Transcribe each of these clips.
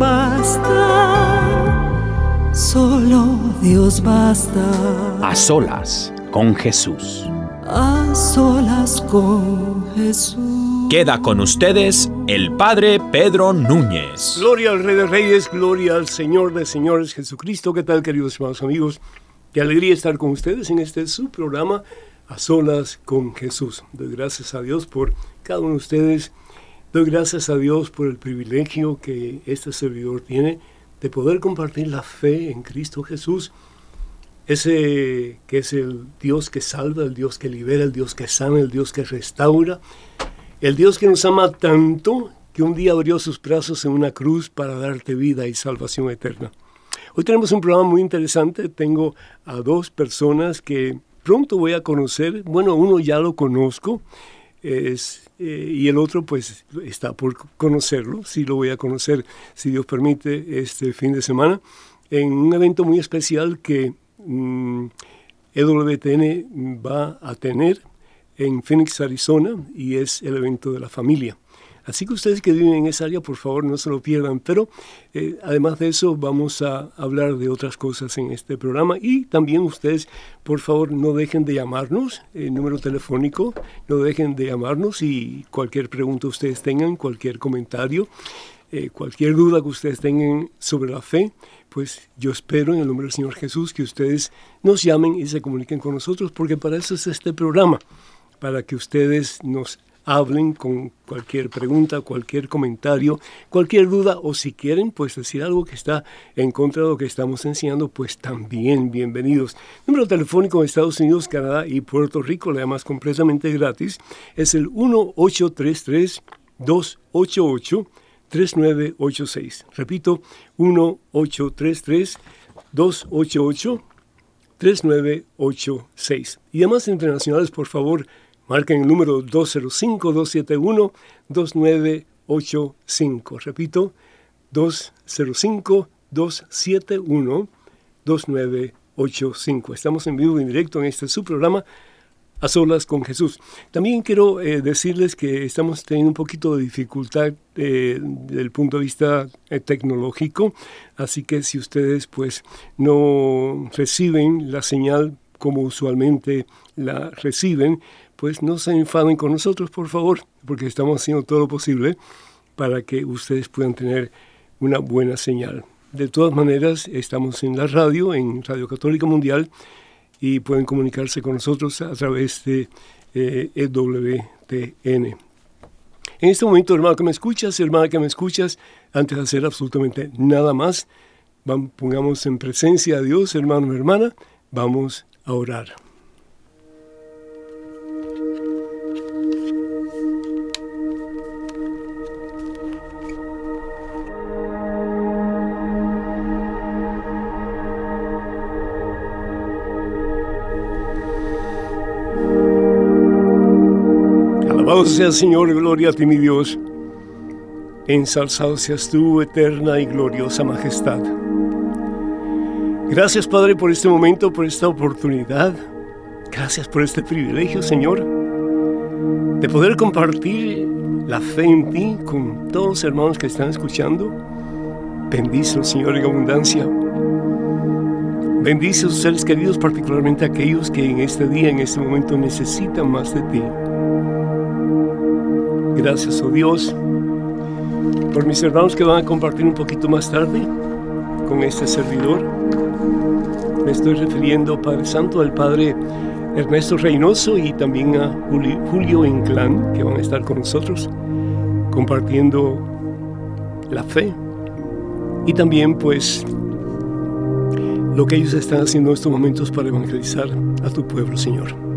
basta, solo Dios basta. A solas con Jesús. A solas con Jesús. Queda con ustedes el Padre Pedro Núñez. Gloria al Rey de Reyes, gloria al Señor de Señores Jesucristo. ¿Qué tal, queridos hermanos amigos? Qué alegría estar con ustedes en este su programa A Solas con Jesús. Doy gracias a Dios por cada uno de ustedes. Doy gracias a Dios por el privilegio que este servidor tiene de poder compartir la fe en Cristo Jesús. Ese que es el Dios que salva, el Dios que libera, el Dios que sana, el Dios que restaura. El Dios que nos ama tanto que un día abrió sus brazos en una cruz para darte vida y salvación eterna. Hoy tenemos un programa muy interesante. Tengo a dos personas que pronto voy a conocer. Bueno, uno ya lo conozco es, eh, y el otro pues está por conocerlo. Sí lo voy a conocer, si Dios permite, este fin de semana en un evento muy especial que mm, EWTN va a tener en Phoenix, Arizona, y es el evento de la familia. Así que ustedes que viven en esa área, por favor, no se lo pierdan. Pero eh, además de eso, vamos a hablar de otras cosas en este programa. Y también ustedes, por favor, no dejen de llamarnos, el número telefónico, no dejen de llamarnos y cualquier pregunta ustedes tengan, cualquier comentario, eh, cualquier duda que ustedes tengan sobre la fe, pues yo espero en el nombre del Señor Jesús que ustedes nos llamen y se comuniquen con nosotros, porque para eso es este programa, para que ustedes nos hablen con cualquier pregunta, cualquier comentario, cualquier duda o si quieren pues decir algo que está en contra de lo que estamos enseñando, pues también bienvenidos. Número telefónico de Estados Unidos, Canadá y Puerto Rico, además completamente gratis, es el 1833 288 3986. Repito, 1833 288 3986. Y además internacionales, por favor, Marquen el número 205-271-2985. Repito, 205-271-2985. Estamos en vivo y en directo en este su programa A Solas con Jesús. También quiero eh, decirles que estamos teniendo un poquito de dificultad eh, desde el punto de vista eh, tecnológico, así que si ustedes pues no reciben la señal como usualmente la reciben, pues no se enfaden con nosotros, por favor, porque estamos haciendo todo lo posible para que ustedes puedan tener una buena señal. De todas maneras, estamos en la radio, en Radio Católica Mundial, y pueden comunicarse con nosotros a través de eh, EWTN. En este momento, hermano que me escuchas, hermana que me escuchas, antes de hacer absolutamente nada más, pongamos en presencia a Dios, hermano hermana, vamos a orar. Señor, gloria a ti mi Dios. Ensalzado seas tú, eterna y gloriosa majestad. Gracias Padre por este momento, por esta oportunidad. Gracias por este privilegio, Señor, de poder compartir la fe en ti con todos los hermanos que están escuchando. Bendice, Señor, en abundancia. Bendice a sus seres queridos, particularmente aquellos que en este día, en este momento, necesitan más de ti. Gracias, oh Dios, por mis hermanos que van a compartir un poquito más tarde con este servidor. Me estoy refiriendo, Padre Santo, al Padre Ernesto Reynoso y también a Julio Inclán, que van a estar con nosotros compartiendo la fe y también pues lo que ellos están haciendo en estos momentos para evangelizar a tu pueblo, Señor.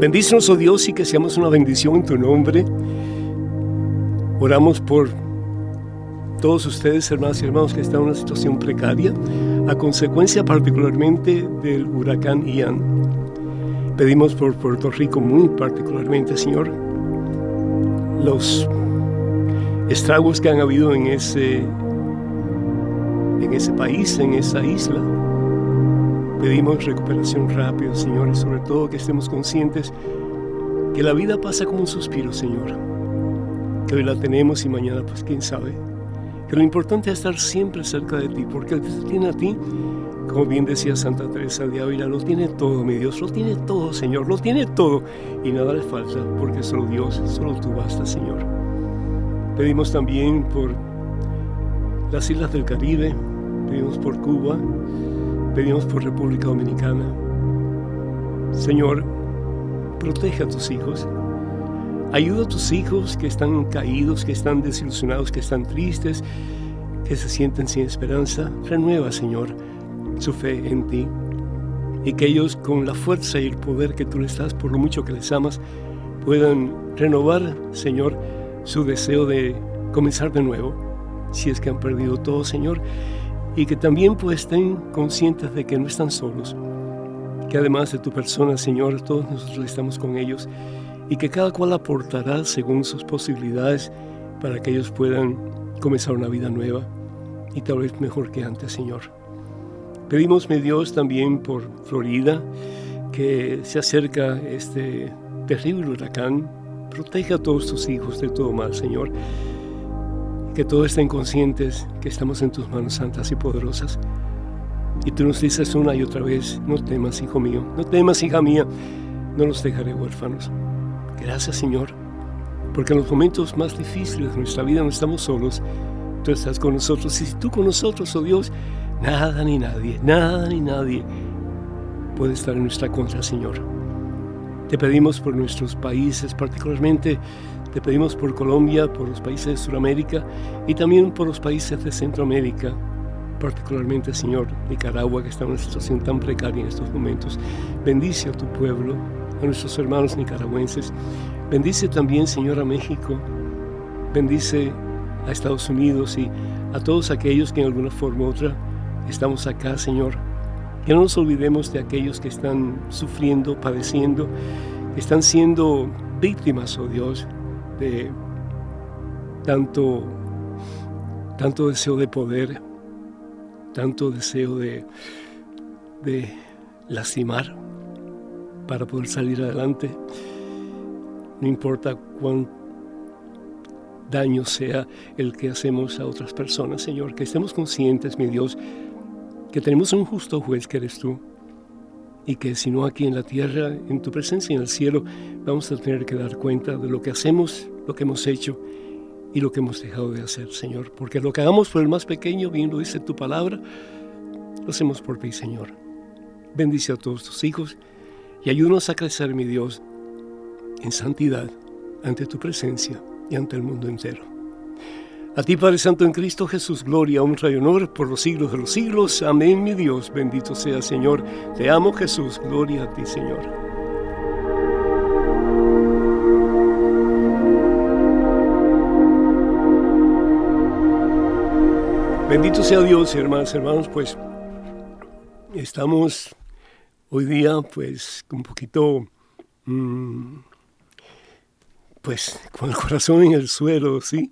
Bendícenos, oh Dios, y que seamos una bendición en tu nombre. Oramos por todos ustedes, hermanas y hermanos, que están en una situación precaria, a consecuencia particularmente del huracán Ian. Pedimos por Puerto Rico muy particularmente, Señor, los estragos que han habido en ese, en ese país, en esa isla. Pedimos recuperación rápida, Señor, y sobre todo que estemos conscientes que la vida pasa como un suspiro, Señor. Que hoy la tenemos y mañana, pues quién sabe. Que lo importante es estar siempre cerca de ti, porque el que tiene a ti, como bien decía Santa Teresa de Ávila, lo tiene todo, mi Dios, lo tiene todo, Señor, lo tiene todo. Y nada le falta, porque solo Dios, solo tú basta, Señor. Pedimos también por las islas del Caribe, pedimos por Cuba, pedimos por República Dominicana. Señor, protege a tus hijos. Ayuda a tus hijos que están caídos, que están desilusionados, que están tristes, que se sienten sin esperanza. Renueva, Señor, su fe en ti. Y que ellos, con la fuerza y el poder que tú les das, por lo mucho que les amas, puedan renovar, Señor, su deseo de comenzar de nuevo, si es que han perdido todo, Señor, y que también pues estén conscientes de que no están solos, que además de tu persona, Señor, todos nosotros estamos con ellos y que cada cual aportará según sus posibilidades para que ellos puedan comenzar una vida nueva y tal vez mejor que antes, Señor. Pedimos, mi Dios, también por Florida, que se acerca este terrible huracán Protege a todos tus hijos de todo mal, Señor. Que todos estén conscientes que estamos en tus manos santas y poderosas. Y tú nos dices una y otra vez, no temas, hijo mío, no temas, hija mía, no los dejaré huérfanos. Gracias, Señor, porque en los momentos más difíciles de nuestra vida no estamos solos, tú estás con nosotros. Y si tú con nosotros, oh Dios, nada ni nadie, nada ni nadie puede estar en nuestra contra, Señor. Te pedimos por nuestros países, particularmente te pedimos por Colombia, por los países de Sudamérica y también por los países de Centroamérica, particularmente, Señor, Nicaragua, que está en una situación tan precaria en estos momentos. Bendice a tu pueblo, a nuestros hermanos nicaragüenses. Bendice también, Señor, a México. Bendice a Estados Unidos y a todos aquellos que en alguna forma u otra estamos acá, Señor, que no nos olvidemos de aquellos que están sufriendo, padeciendo, que están siendo víctimas, oh Dios, de tanto, tanto deseo de poder, tanto deseo de, de lastimar para poder salir adelante. No importa cuán daño sea el que hacemos a otras personas, Señor, que estemos conscientes, mi Dios, que tenemos un justo juez que eres tú y que si no aquí en la tierra, en tu presencia en el cielo, vamos a tener que dar cuenta de lo que hacemos, lo que hemos hecho y lo que hemos dejado de hacer, Señor. Porque lo que hagamos por el más pequeño, bien lo dice tu palabra, lo hacemos por ti, Señor. Bendice a todos tus hijos y ayúdanos a crecer, mi Dios, en santidad ante tu presencia y ante el mundo entero. A ti, Padre Santo en Cristo Jesús, gloria, honra y honor por los siglos de los siglos. Amén, mi Dios. Bendito sea, Señor. Te amo, Jesús. Gloria a ti, Señor. Bendito sea Dios, hermanos, hermanos, pues estamos hoy día, pues, un poquito, mm, pues, con el corazón en el suelo, ¿sí?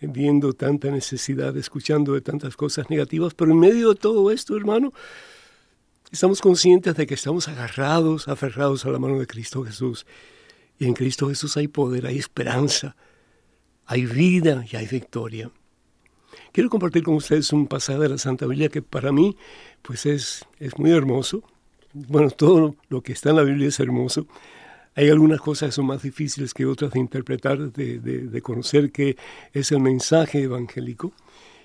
Viendo tanta necesidad, escuchando de tantas cosas negativas, pero en medio de todo esto, hermano, estamos conscientes de que estamos agarrados, aferrados a la mano de Cristo Jesús. Y en Cristo Jesús hay poder, hay esperanza, hay vida y hay victoria. Quiero compartir con ustedes un pasaje de la Santa Biblia que para mí pues es, es muy hermoso. Bueno, todo lo que está en la Biblia es hermoso. Hay algunas cosas que son más difíciles que otras de interpretar, de, de conocer qué es el mensaje evangélico.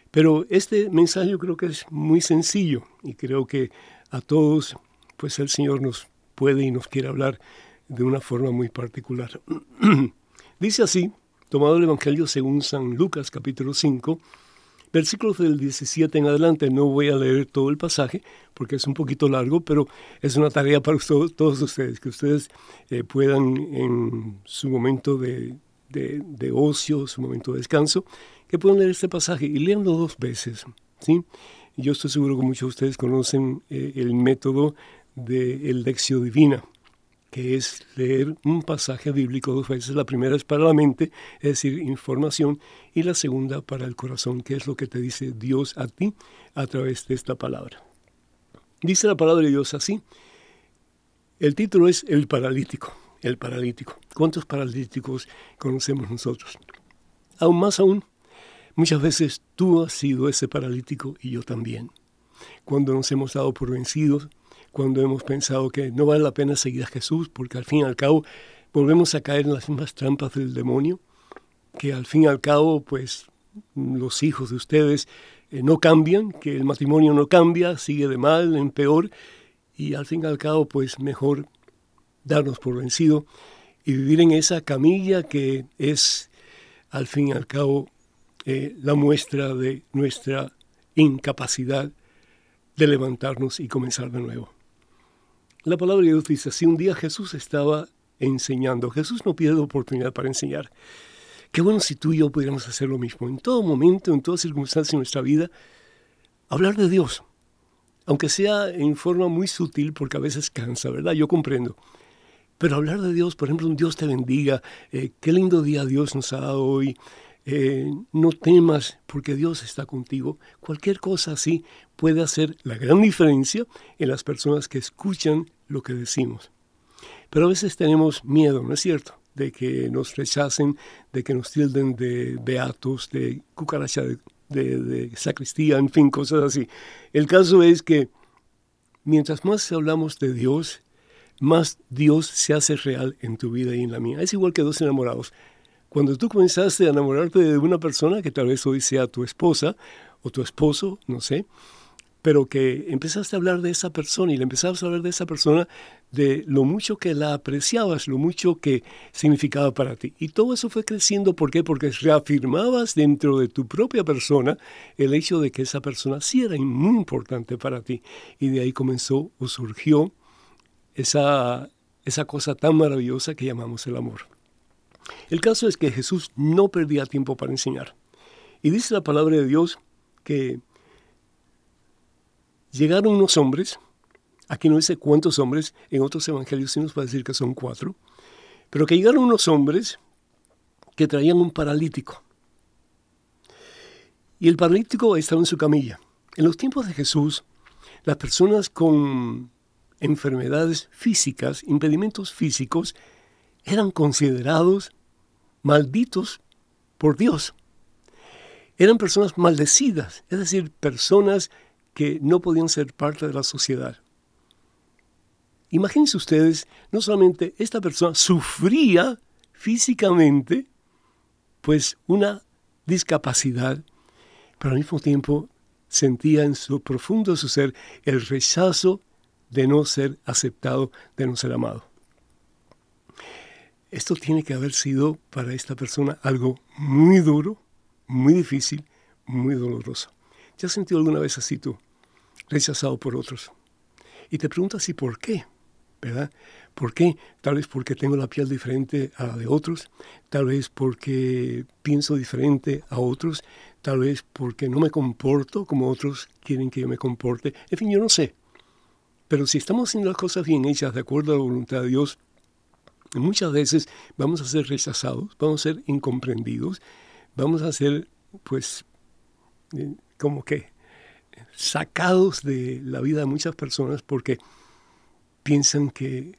Pero este mensaje yo creo que es muy sencillo y creo que a todos, pues el Señor nos puede y nos quiere hablar de una forma muy particular. Dice así, tomado el Evangelio según San Lucas capítulo 5, versículos del 17 en adelante. No voy a leer todo el pasaje porque es un poquito largo, pero es una tarea para todos, ustedes, que ustedes eh, puedan en su momento de, de, ocio, su momento de descanso, que puedan leer este pasaje y leanlo dos veces. ¿sí? Yo estoy seguro que muchos de ustedes conocen eh, el método del Lexio Divina que es leer un pasaje bíblico dos veces. La primera es para la mente, es decir, información, y la segunda para el corazón, que es lo que te dice Dios a ti a través de esta palabra. Dice la palabra de Dios así. El título es El paralítico. El paralítico. ¿Cuántos paralíticos conocemos nosotros? Aún más aún, muchas veces tú has sido ese paralítico y yo también. Cuando nos hemos dado por vencidos, cuando hemos pensado que no vale la pena seguir a Jesús, porque al fin y al cabo volvemos a caer en las mismas trampas del demonio, que al fin y al cabo, pues los hijos de ustedes eh, no cambian, que el matrimonio no cambia, sigue de mal en peor, y al fin y al cabo, pues mejor darnos por vencido y vivir en esa camilla que es, al fin y al cabo, eh, la muestra de nuestra incapacidad de levantarnos y comenzar de nuevo. La palabra de Dios dice, si un día Jesús estaba enseñando, Jesús no pierde oportunidad para enseñar. Qué bueno si tú y yo pudiéramos hacer lo mismo, en todo momento, en toda circunstancia de nuestra vida, hablar de Dios, aunque sea en forma muy sutil, porque a veces cansa, ¿verdad? Yo comprendo. Pero hablar de Dios, por ejemplo, un Dios te bendiga, eh, qué lindo día Dios nos ha dado hoy, eh, no temas porque Dios está contigo. Cualquier cosa así puede hacer la gran diferencia en las personas que escuchan lo que decimos. Pero a veces tenemos miedo, ¿no es cierto? De que nos rechacen, de que nos tilden de beatos, de cucaracha, de, de sacristía, en fin, cosas así. El caso es que mientras más hablamos de Dios, más Dios se hace real en tu vida y en la mía. Es igual que dos enamorados. Cuando tú comenzaste a enamorarte de una persona que tal vez hoy sea tu esposa o tu esposo, no sé, pero que empezaste a hablar de esa persona y le empezabas a hablar de esa persona de lo mucho que la apreciabas, lo mucho que significaba para ti. Y todo eso fue creciendo, ¿por qué? Porque reafirmabas dentro de tu propia persona el hecho de que esa persona sí era muy importante para ti. Y de ahí comenzó o surgió esa, esa cosa tan maravillosa que llamamos el amor. El caso es que Jesús no perdía tiempo para enseñar. Y dice la palabra de Dios que llegaron unos hombres, aquí no dice cuántos hombres, en otros evangelios sí nos va a decir que son cuatro, pero que llegaron unos hombres que traían un paralítico. Y el paralítico estaba en su camilla. En los tiempos de Jesús, las personas con enfermedades físicas, impedimentos físicos, eran considerados malditos por Dios. Eran personas maldecidas, es decir, personas que no podían ser parte de la sociedad. Imagínense ustedes, no solamente esta persona sufría físicamente, pues una discapacidad, pero al mismo tiempo sentía en su profundo su ser el rechazo de no ser aceptado, de no ser amado. Esto tiene que haber sido para esta persona algo muy duro, muy difícil, muy doloroso. ¿Ya has sentido alguna vez así tú, rechazado por otros? Y te preguntas, ¿y por qué? ¿Verdad? ¿Por qué? Tal vez porque tengo la piel diferente a la de otros, tal vez porque pienso diferente a otros, tal vez porque no me comporto como otros quieren que yo me comporte. En fin, yo no sé. Pero si estamos haciendo las cosas bien hechas, de acuerdo a la voluntad de Dios, muchas veces vamos a ser rechazados, vamos a ser incomprendidos, vamos a ser, pues, eh, como que sacados de la vida de muchas personas porque piensan que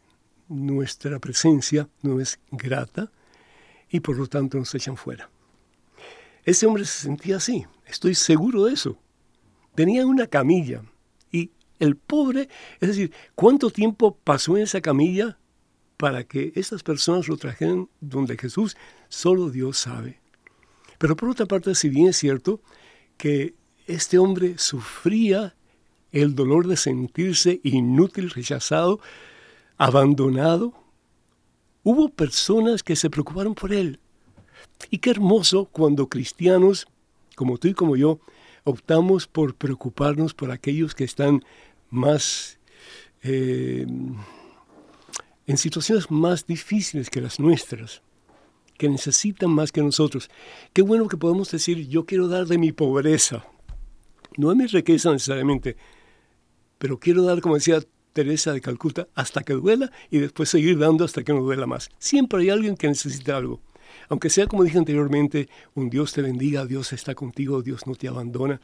nuestra presencia no es grata y por lo tanto nos echan fuera. Ese hombre se sentía así, estoy seguro de eso. Tenía una camilla y el pobre, es decir, ¿cuánto tiempo pasó en esa camilla? Para que estas personas lo trajeran donde Jesús, solo Dios sabe. Pero por otra parte, si bien es cierto que este hombre sufría el dolor de sentirse inútil, rechazado, abandonado, hubo personas que se preocuparon por él. Y qué hermoso cuando cristianos, como tú y como yo, optamos por preocuparnos por aquellos que están más eh, en situaciones más difíciles que las nuestras, que necesitan más que nosotros. Qué bueno que podemos decir, yo quiero dar de mi pobreza, no de mi riqueza necesariamente, pero quiero dar, como decía Teresa de Calcuta, hasta que duela y después seguir dando hasta que no duela más. Siempre hay alguien que necesita algo. Aunque sea como dije anteriormente, un Dios te bendiga, Dios está contigo, Dios no te abandona.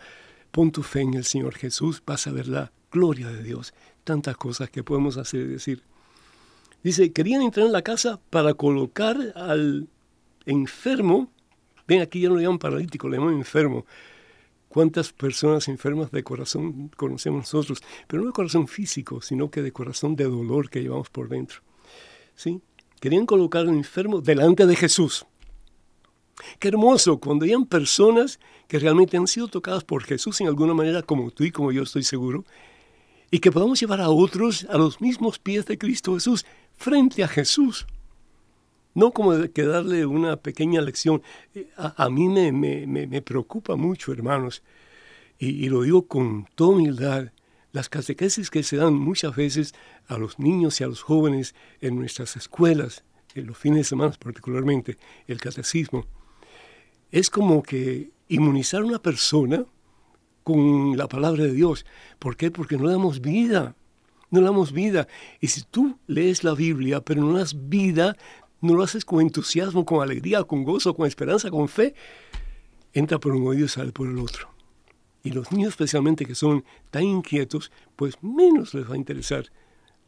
Pon tu fe en el Señor Jesús, vas a ver la gloria de Dios. Tantas cosas que podemos hacer y decir. Dice, querían entrar en la casa para colocar al enfermo, ven aquí ya no le llaman paralítico, le llaman enfermo. ¿Cuántas personas enfermas de corazón conocemos nosotros? Pero no de corazón físico, sino que de corazón de dolor que llevamos por dentro. ¿Sí? Querían colocar al enfermo delante de Jesús. Qué hermoso cuando hayan personas que realmente han sido tocadas por Jesús en alguna manera, como tú y como yo estoy seguro, y que podamos llevar a otros a los mismos pies de Cristo Jesús frente a Jesús. No como que darle una pequeña lección. A, mí me, me, preocupa mucho, hermanos, y, lo digo con toda humildad, las catequesis que se dan muchas veces a los niños y a los jóvenes en nuestras escuelas, en los fines de semana particularmente, el catecismo, es como que inmunizar a una persona con la palabra de Dios. ¿Por qué? Porque no damos vida no le damos vida. Y si tú lees la Biblia, pero no das vida, no lo haces con entusiasmo, con alegría, con gozo, con esperanza, con fe, entra por un oído y sale por el otro. Y los niños especialmente que son tan inquietos, pues menos les va a interesar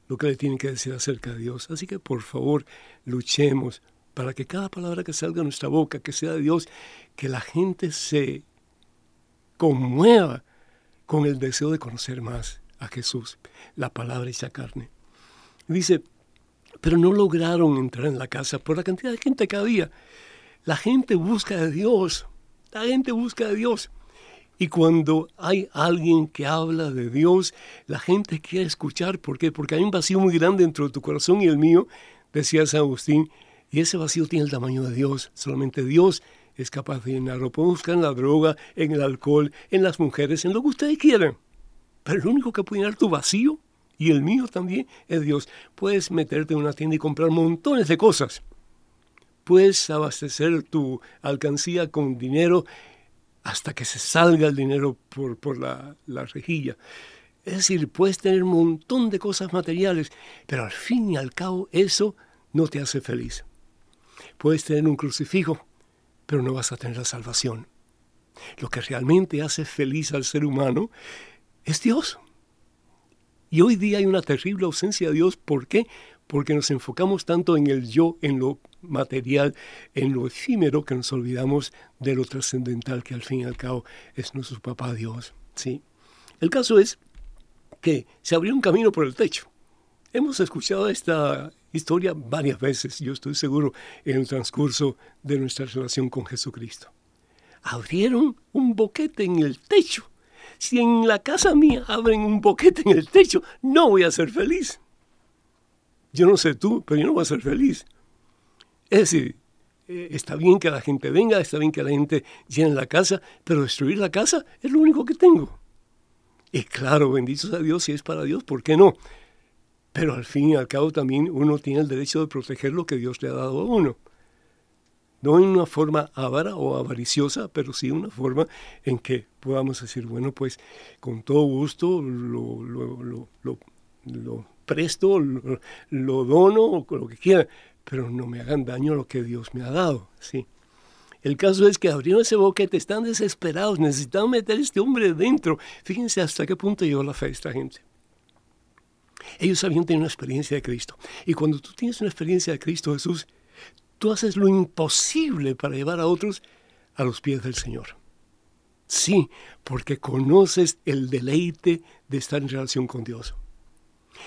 lo que le tienen que decir acerca de Dios. Así que por favor, luchemos para que cada palabra que salga de nuestra boca, que sea de Dios, que la gente se conmueva con el deseo de conocer más a Jesús, la palabra esa carne. Dice, pero no lograron entrar en la casa por la cantidad de gente que había. La gente busca de Dios, la gente busca de Dios. Y cuando hay alguien que habla de Dios, la gente quiere escuchar. ¿Por qué? Porque hay un vacío muy grande dentro de tu corazón y el mío, decía San Agustín, y ese vacío tiene el tamaño de Dios. Solamente Dios es capaz de llenarlo. Podemos buscar en la droga, en el alcohol, en las mujeres, en lo que ustedes quieran. Pero el único que puede llenar tu vacío, y el mío también, es Dios. Puedes meterte en una tienda y comprar montones de cosas. Puedes abastecer tu alcancía con dinero hasta que se salga el dinero por, la, la rejilla. Es decir, puedes tener un montón de cosas materiales, pero al fin y al cabo eso no te hace feliz. Puedes tener un crucifijo, pero no vas a tener la salvación. Lo que realmente hace feliz al ser humano es Dios. Y hoy día hay una terrible ausencia de Dios. ¿Por qué? Porque nos enfocamos tanto en el yo, en lo material, en lo efímero, que nos olvidamos de lo trascendental que al fin y al cabo es nuestro papá Dios. ¿sí? El caso es que se abrió un camino por el techo. Hemos escuchado esta historia varias veces, yo estoy seguro, en el transcurso de nuestra relación con Jesucristo. Abrieron un boquete en el techo si en la casa mía abren un boquete en el techo, no voy a ser feliz. Yo no sé tú, pero yo no voy a ser feliz. Es decir, eh, está bien que la gente venga, está bien que la gente llene la casa, pero destruir la casa es lo único que tengo. Y claro, bendito sea Dios, si es para Dios, ¿por qué no? Pero al fin y al cabo también uno tiene el derecho de proteger lo que Dios le ha dado a uno no en una forma avara o avariciosa, pero sí una forma en que podamos decir, bueno, pues con todo gusto lo, presto, lo, dono o lo que quiera, pero no me hagan daño lo que Dios me ha dado, ¿sí? El caso es que abrieron ese boquete, están desesperados, necesitan meter a este hombre dentro. Fíjense hasta qué punto llegó la fe esta gente. Ellos habían tenido una experiencia de Cristo. Y cuando tú tienes una experiencia de Cristo Jesús, tú haces lo imposible para llevar a otros a los pies del Señor. Sí, porque conoces el deleite de estar en relación con Dios.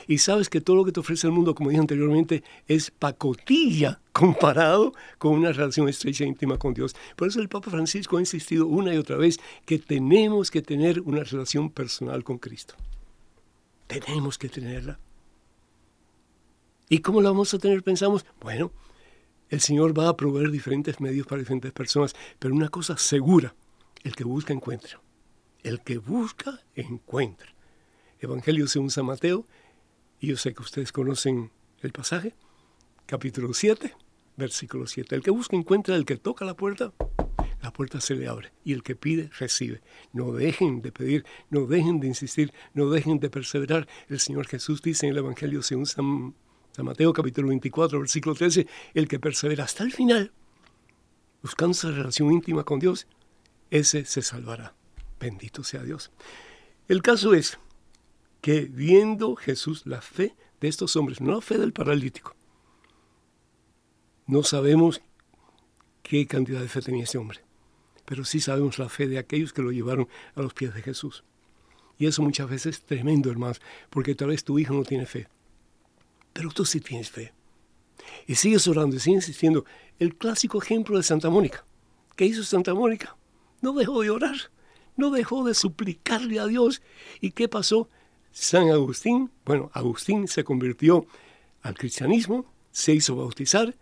Y sabes que todo lo que te ofrece el mundo, como dije anteriormente, es pacotilla comparado con una relación estrecha e íntima con Dios. Por eso el Papa Francisco ha insistido una y otra vez que tenemos que tener una relación personal con Cristo. Tenemos que tenerla. ¿Y cómo la vamos a tener? Pensamos, bueno, el Señor va a proveer diferentes medios para diferentes personas, pero una cosa segura, el que busca encuentra. El que busca encuentra. Evangelio según San Mateo, y yo sé que ustedes conocen el pasaje, capítulo 7, versículo 7. El que busca encuentra, el que toca la puerta, la puerta se le abre y el que pide recibe. No dejen de pedir, no dejen de insistir, no dejen de perseverar. El Señor Jesús dice en el Evangelio según San, San Mateo capítulo 24, versículo 13, el que persevera hasta el final, buscando esa relación íntima con Dios, ese se salvará. Bendito sea Dios. El caso es que viendo Jesús la fe de estos hombres, no la fe del paralítico, no sabemos qué cantidad de fe tenía ese hombre, pero sí sabemos la fe de aquellos que lo llevaron a los pies de Jesús. Y eso muchas veces es tremendo, hermanos, porque tal vez tu hijo no tiene fe, pero tú sí tienes fe. Y sigues orando y sigues insistiendo. El clásico ejemplo de Santa Mónica. ¿Qué hizo Santa Mónica? No dejó de orar, no dejó de suplicarle a Dios. ¿Y qué pasó? San Agustín, bueno, Agustín se convirtió al cristianismo, se hizo bautizar,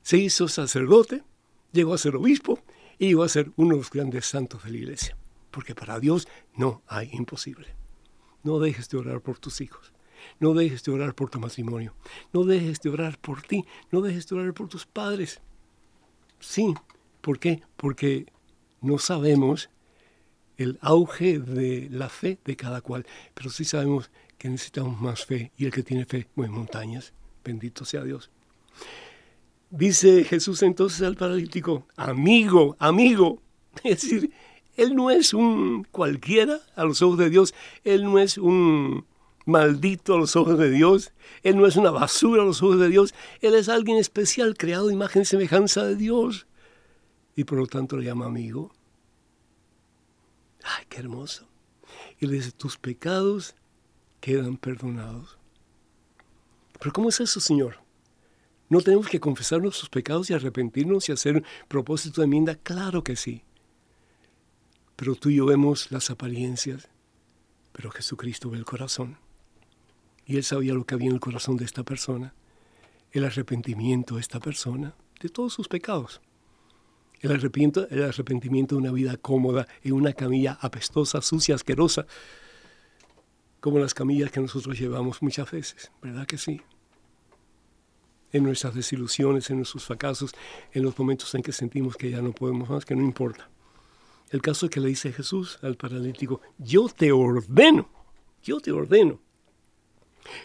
se hizo sacerdote, llegó a ser obispo y llegó a ser uno de los grandes santos de la iglesia. Porque para Dios no hay imposible. No dejes de orar por tus hijos. No dejes de orar por tu matrimonio. No dejes de orar por ti. No dejes de orar por tus padres. Sí. ¿Por qué? Porque no sabemos el auge de la fe de cada cual, pero sí sabemos que necesitamos más fe y el que tiene fe mueve montañas. Bendito sea Dios. Dice Jesús entonces al paralítico, amigo, amigo. Es decir, él no es un cualquiera a los ojos de Dios, él no es un maldito a los ojos de Dios, él no es una basura a los ojos de Dios, él es alguien especial, creado imagen y semejanza de Dios. Y por lo tanto le llama amigo. Ay, qué hermoso. Y le dice, tus pecados quedan perdonados. Pero ¿cómo es eso, Señor? ¿No tenemos que confesar nuestros pecados y arrepentirnos y hacer propósito de enmienda? Claro que sí. Pero tú y yo vemos las apariencias, pero Jesucristo ve el corazón. Y Él sabía lo que había en el corazón de esta persona, el arrepentimiento de esta persona, de todos sus pecados. El arrepentimiento, el arrepentimiento de una vida cómoda en una camilla apestosa, sucia, asquerosa, como las camillas que nosotros llevamos muchas veces, ¿verdad que sí? En nuestras desilusiones, en nuestros fracasos, en los momentos en que sentimos que ya no podemos más, que no importa. El caso es que le dice Jesús al paralítico, yo te ordeno, yo te ordeno,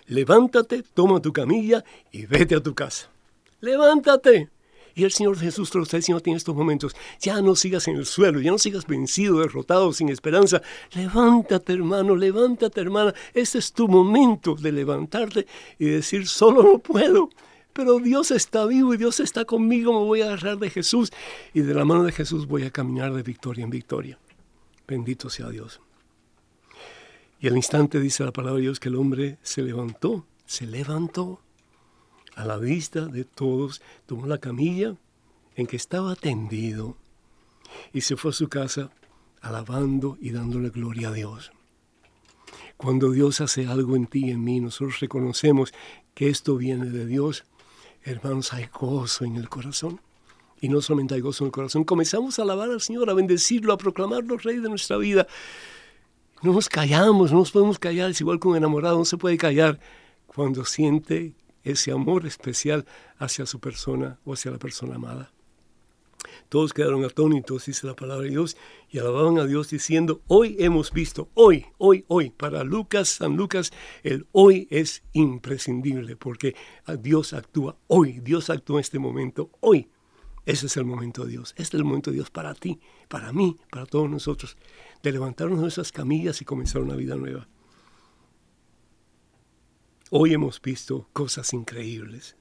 levántate, toma tu camilla y vete a tu casa. Levántate. Y el Señor Jesús te diciendo en estos momentos. Ya no sigas en el suelo, ya no sigas vencido, derrotado, sin esperanza. Levántate, hermano, levántate, hermana. Este es tu momento de levantarte y decir, solo no puedo. Pero Dios está vivo y Dios está conmigo. Me voy a agarrar de Jesús y de la mano de Jesús voy a caminar de victoria en victoria. Bendito sea Dios. Y al instante dice la palabra de Dios que el hombre se levantó, se levantó a la vista de todos, tomó la camilla en que estaba tendido y se fue a su casa alabando y dándole gloria a Dios. Cuando Dios hace algo en ti y en mí, nosotros reconocemos que esto viene de Dios. Hermanos, hay gozo en el corazón. Y no solamente hay gozo en el corazón, comenzamos a alabar al Señor, a bendecirlo, a proclamarlo Rey de nuestra vida. No nos callamos, no nos podemos callar, es igual que un enamorado, no se puede callar cuando siente ese amor especial hacia su persona o hacia la persona amada. Todos quedaron atónitos, dice la palabra de Dios, y alababan a Dios diciendo, hoy hemos visto, hoy, hoy, hoy. Para Lucas, San Lucas, el hoy es imprescindible porque Dios actúa hoy, Dios actúa en este momento, hoy. Ese es el momento de Dios, este es el momento de Dios para ti, para mí, para todos nosotros, de levantarnos de camillas y comenzar una vida nueva. Hoy hemos visto cosas increíbles,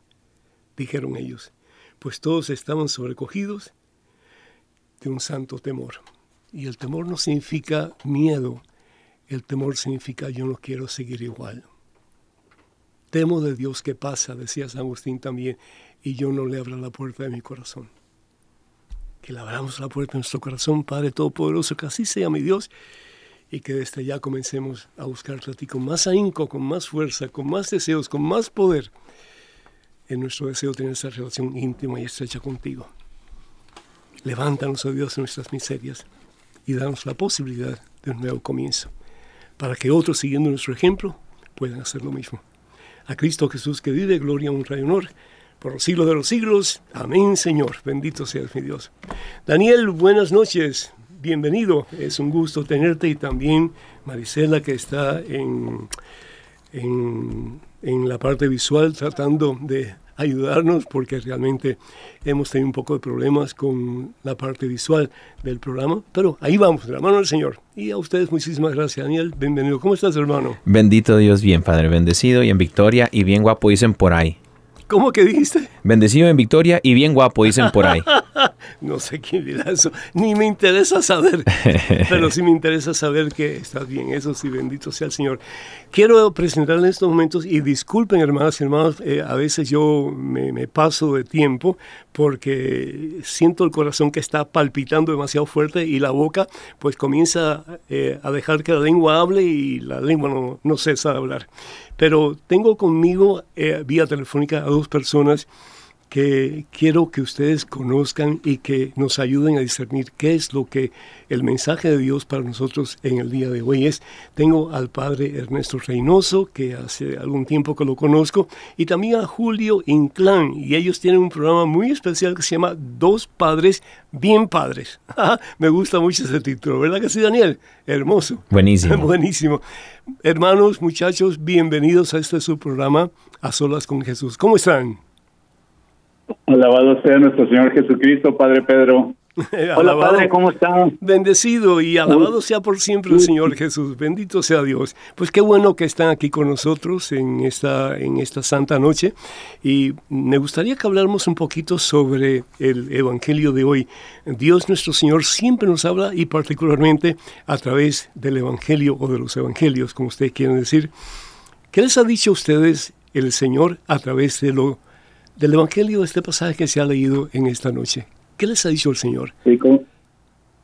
dijeron ellos, pues todos estaban sobrecogidos de un santo temor. Y el temor no significa miedo, el temor significa yo no quiero seguir igual. Temo de Dios que pasa, decía San Agustín también, y yo no le abra la puerta de mi corazón. Que le abramos la puerta de nuestro corazón, Padre Todopoderoso, que así sea mi Dios, y que desde ya comencemos a buscarte a ti con más ahínco, con más fuerza, con más deseos, con más poder, en nuestro deseo de tener esa relación íntima y estrecha contigo. Levántanos, oh Dios, de nuestras miserias y danos la posibilidad de un nuevo comienzo, para que otros, siguiendo nuestro ejemplo, puedan hacer lo mismo. A Cristo Jesús, que vive, gloria, honra y honor, por los siglos de los siglos. Amén, Señor. Bendito seas mi Dios. Daniel, buenas noches. Bienvenido. Es un gusto tenerte y también Marisela, que está en, en, en la parte visual tratando de ayudarnos porque realmente hemos tenido un poco de problemas con la parte visual del programa, pero ahí vamos, de la mano del Señor. Y a ustedes muchísimas gracias, Daniel. Bienvenido. ¿Cómo estás, hermano? Bendito Dios, bien, Padre, bendecido y en victoria y bien guapo, dicen por ahí. ¿Cómo que dijiste? Bendecido en victoria y bien guapo, dicen por ahí. no sé quién dirá eso, ni me interesa saber, pero sí me interesa saber que estás bien, eso sí, bendito sea el Señor. Quiero presentarle en estos momentos, y disculpen hermanas y hermanos, eh, a veces yo me, me, paso de tiempo porque siento el corazón que está palpitando demasiado fuerte y la boca pues comienza eh, a dejar que la lengua hable y la lengua no, no cesa de hablar. Pero tengo conmigo eh, vía telefónica a dos personas que quiero que ustedes conozcan y que nos ayuden a discernir qué es lo que el mensaje de Dios para nosotros en el día de hoy es. Tengo al padre Ernesto Reynoso, que hace algún tiempo que lo conozco, y también a Julio Inclán, y ellos tienen un programa muy especial que se llama Dos Padres Bien Padres. Me gusta mucho ese título, ¿verdad que sí, Daniel? Hermoso. Buenísimo. Buenísimo. Hermanos, muchachos, bienvenidos a este su programa, A Solas con Jesús. ¿Cómo están? Alabado sea nuestro Señor Jesucristo, Padre Pedro. Hola, Padre, ¿cómo está? Bendecido y alabado sea por siempre el Señor Jesús. Bendito sea Dios. Pues qué bueno que están aquí con nosotros en esta, en esta santa noche. Y me gustaría que habláramos un poquito sobre el Evangelio de hoy. Dios nuestro Señor siempre nos habla y particularmente a través del Evangelio o de los Evangelios, como ustedes quieren decir. ¿Qué les ha dicho a ustedes el Señor a través de lo del Evangelio, este pasaje que se ha leído en esta noche. ¿Qué les ha dicho el Señor? Sí, como,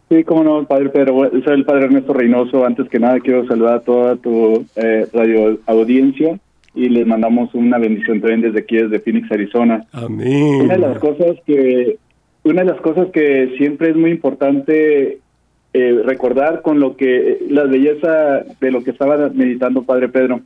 sí, como no, Padre Pedro. Soy el Padre Ernesto Reynoso. Antes que nada, quiero saludar a toda tu eh, radio audiencia y les mandamos una bendición también desde aquí, desde Phoenix, Arizona. Amén. Una de las cosas que, una de las cosas que siempre es muy importante eh, recordar con lo que la belleza de lo que estaba meditando Padre Pedro.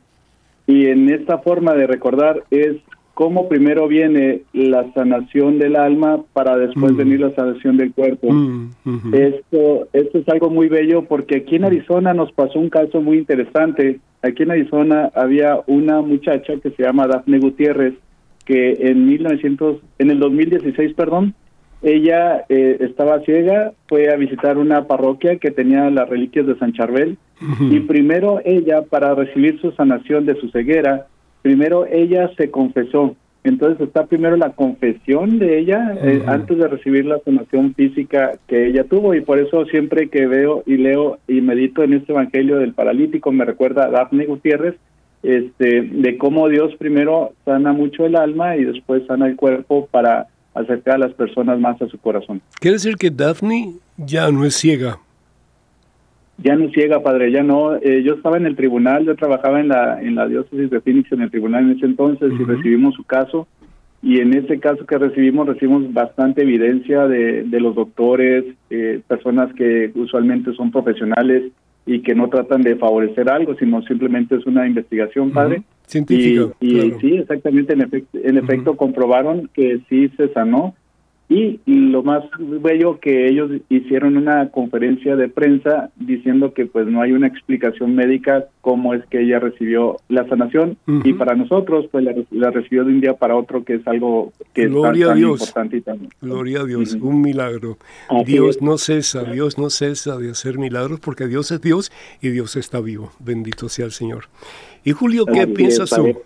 Y en esta forma de recordar es cómo primero viene la sanación del alma para después Mm. venir la sanación del cuerpo. Mm. Esto, esto es algo muy bello porque aquí en Arizona nos pasó un caso muy interesante. Aquí en Arizona había una muchacha que se llama Daphne Gutiérrez que en 1900, en el 2016, perdón, ella eh, estaba ciega, fue a visitar una parroquia que tenía las reliquias de San Charbel y primero ella para recibir su sanación de su ceguera, primero ella se confesó. Entonces está primero la confesión de ella eh, antes de recibir la sanación física que ella tuvo y por eso siempre que veo y leo y medito en este evangelio del paralítico me recuerda a Daphne Gutiérrez este de cómo Dios primero sana mucho el alma y después sana el cuerpo para acercar a las personas más a su corazón. Quiere decir que Daphne ya no es ciega. Ya no ciega, padre, ya no. Eh, yo estaba en el tribunal, yo trabajaba en la en la diócesis de Phoenix en el tribunal en ese entonces y recibimos su caso. Y en ese caso que recibimos, recibimos bastante evidencia de, de los doctores, eh, personas que usualmente son profesionales y que no tratan de favorecer algo, sino simplemente es una investigación, padre. Ujú. Científica. Y, y claro. sí, exactamente, en, efecto, en efecto comprobaron que sí se sanó. Y lo más bello que ellos hicieron una conferencia de prensa diciendo que pues no hay una explicación médica cómo es que ella recibió la sanación y para nosotros pues la, la recibió de un día para otro que es algo que es tan, a tan Dios. importante y tan Gloria a Dios, un milagro. Así Dios es. no cesa, Dios no cesa de hacer milagros porque Dios es Dios y Dios está vivo. Bendito sea el Señor. Y Julio, ¿qué Así es, piensas tú?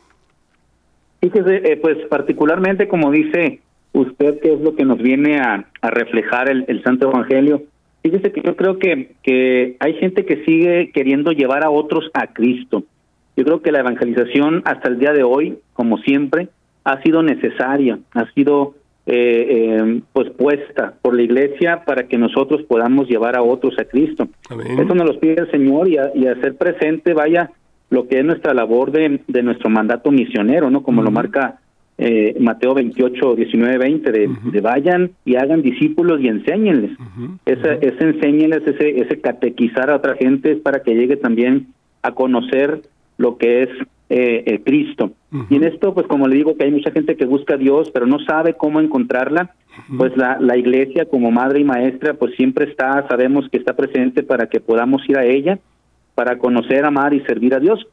Fíjese, eh, pues particularmente como dice usted, que es lo que nos viene a, a reflejar el, el Santo Evangelio, fíjese que yo creo que, que hay gente que sigue queriendo llevar a otros a Cristo. Yo creo que la evangelización hasta el día de hoy, como siempre, ha sido necesaria, ha sido eh, eh, pues puesta por la iglesia para que nosotros podamos llevar a otros a Cristo. Eso nos lo pide el Señor y, a, y hacer presente, vaya, lo que es nuestra labor de, de nuestro mandato misionero, ¿no? Como lo marca eh, Mateo 28, 19, 20, de, de, vayan y hagan discípulos y enséñenles. ese, ese enséñenles, ese, ese catequizar a otra gente es para que llegue también a conocer lo que es eh, eh, Cristo. Y en esto, pues como le digo, que hay mucha gente que busca a Dios, pero no sabe cómo encontrarla, pues la, la iglesia como madre y maestra, pues siempre está, sabemos que está presente para que podamos ir a ella, para conocer, amar y servir a Dios.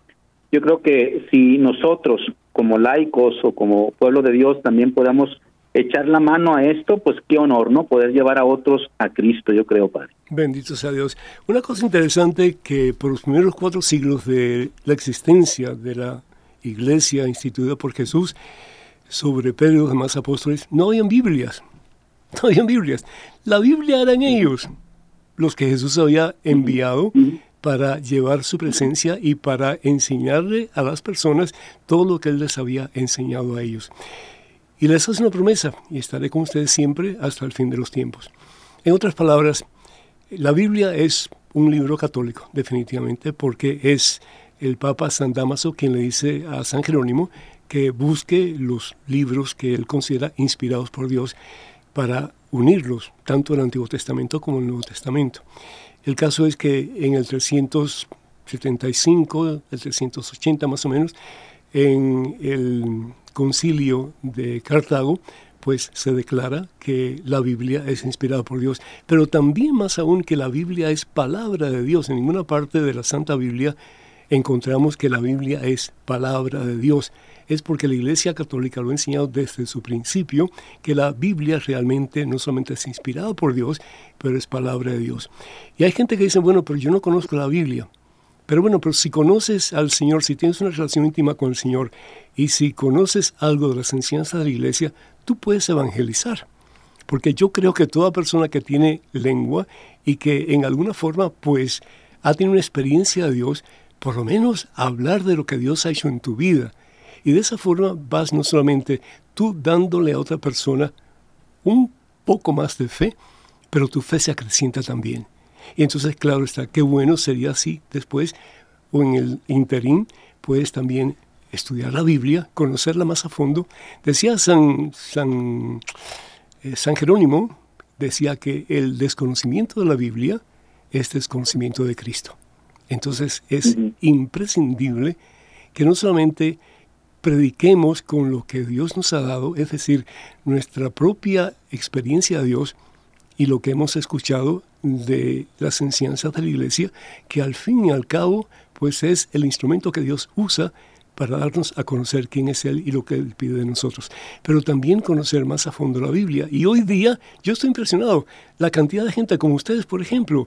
Yo creo que si nosotros, como laicos o como pueblo de Dios, también podamos echar la mano a esto, pues qué honor, ¿no? Poder llevar a otros a Cristo, yo creo, Padre. Bendito sea Dios. Una cosa interesante que por los primeros cuatro siglos de la existencia de la iglesia instituida por Jesús, sobre Pedro y los demás apóstoles, no habían Biblias. No habían Biblias. La Biblia eran ellos, los que Jesús había enviado para llevar su presencia y para enseñarle a las personas todo lo que Él les había enseñado a ellos. Y les hace una promesa, y estaré con ustedes siempre hasta el fin de los tiempos. En otras palabras, la Biblia es un libro católico, definitivamente, porque es el Papa San Damaso quien le dice a San Jerónimo que busque los libros que él considera inspirados por Dios para unirlos, tanto el Antiguo Testamento como el Nuevo Testamento. El caso es que en el 375, el 380 más o menos, en el concilio de Cartago, pues se declara que la Biblia es inspirada por Dios, pero también más aún que la Biblia es palabra de Dios. En ninguna parte de la Santa Biblia encontramos que la Biblia es palabra de Dios. Es porque la Iglesia Católica lo ha enseñado desde su principio, que la Biblia realmente no solamente es inspirada por Dios, pero es palabra de Dios. Y hay gente que dice, bueno, pero yo no conozco la Biblia. Pero bueno, pero si conoces al Señor, si tienes una relación íntima con el Señor y si conoces algo de las enseñanzas de la iglesia, tú puedes evangelizar. Porque yo creo que toda persona que tiene lengua y que en alguna forma pues ha tenido una experiencia de Dios, por lo menos hablar de lo que Dios ha hecho en tu vida. Y de esa forma vas no solamente tú dándole a otra persona un poco más de fe, pero tu fe se acrecienta también. Y entonces, claro está, qué bueno sería así después, o en el interín, puedes también estudiar la Biblia, conocerla más a fondo. Decía San, San, eh, San Jerónimo, decía que el desconocimiento de la Biblia es desconocimiento de Cristo. Entonces es imprescindible que no solamente prediquemos con lo que Dios nos ha dado, es decir, nuestra propia experiencia de Dios, y lo que hemos escuchado de las enseñanzas de la iglesia, que al fin y al cabo, pues es el instrumento que Dios usa para darnos a conocer quién es Él y lo que Él pide de nosotros. Pero también conocer más a fondo la Biblia. Y hoy día yo estoy impresionado. La cantidad de gente como ustedes, por ejemplo,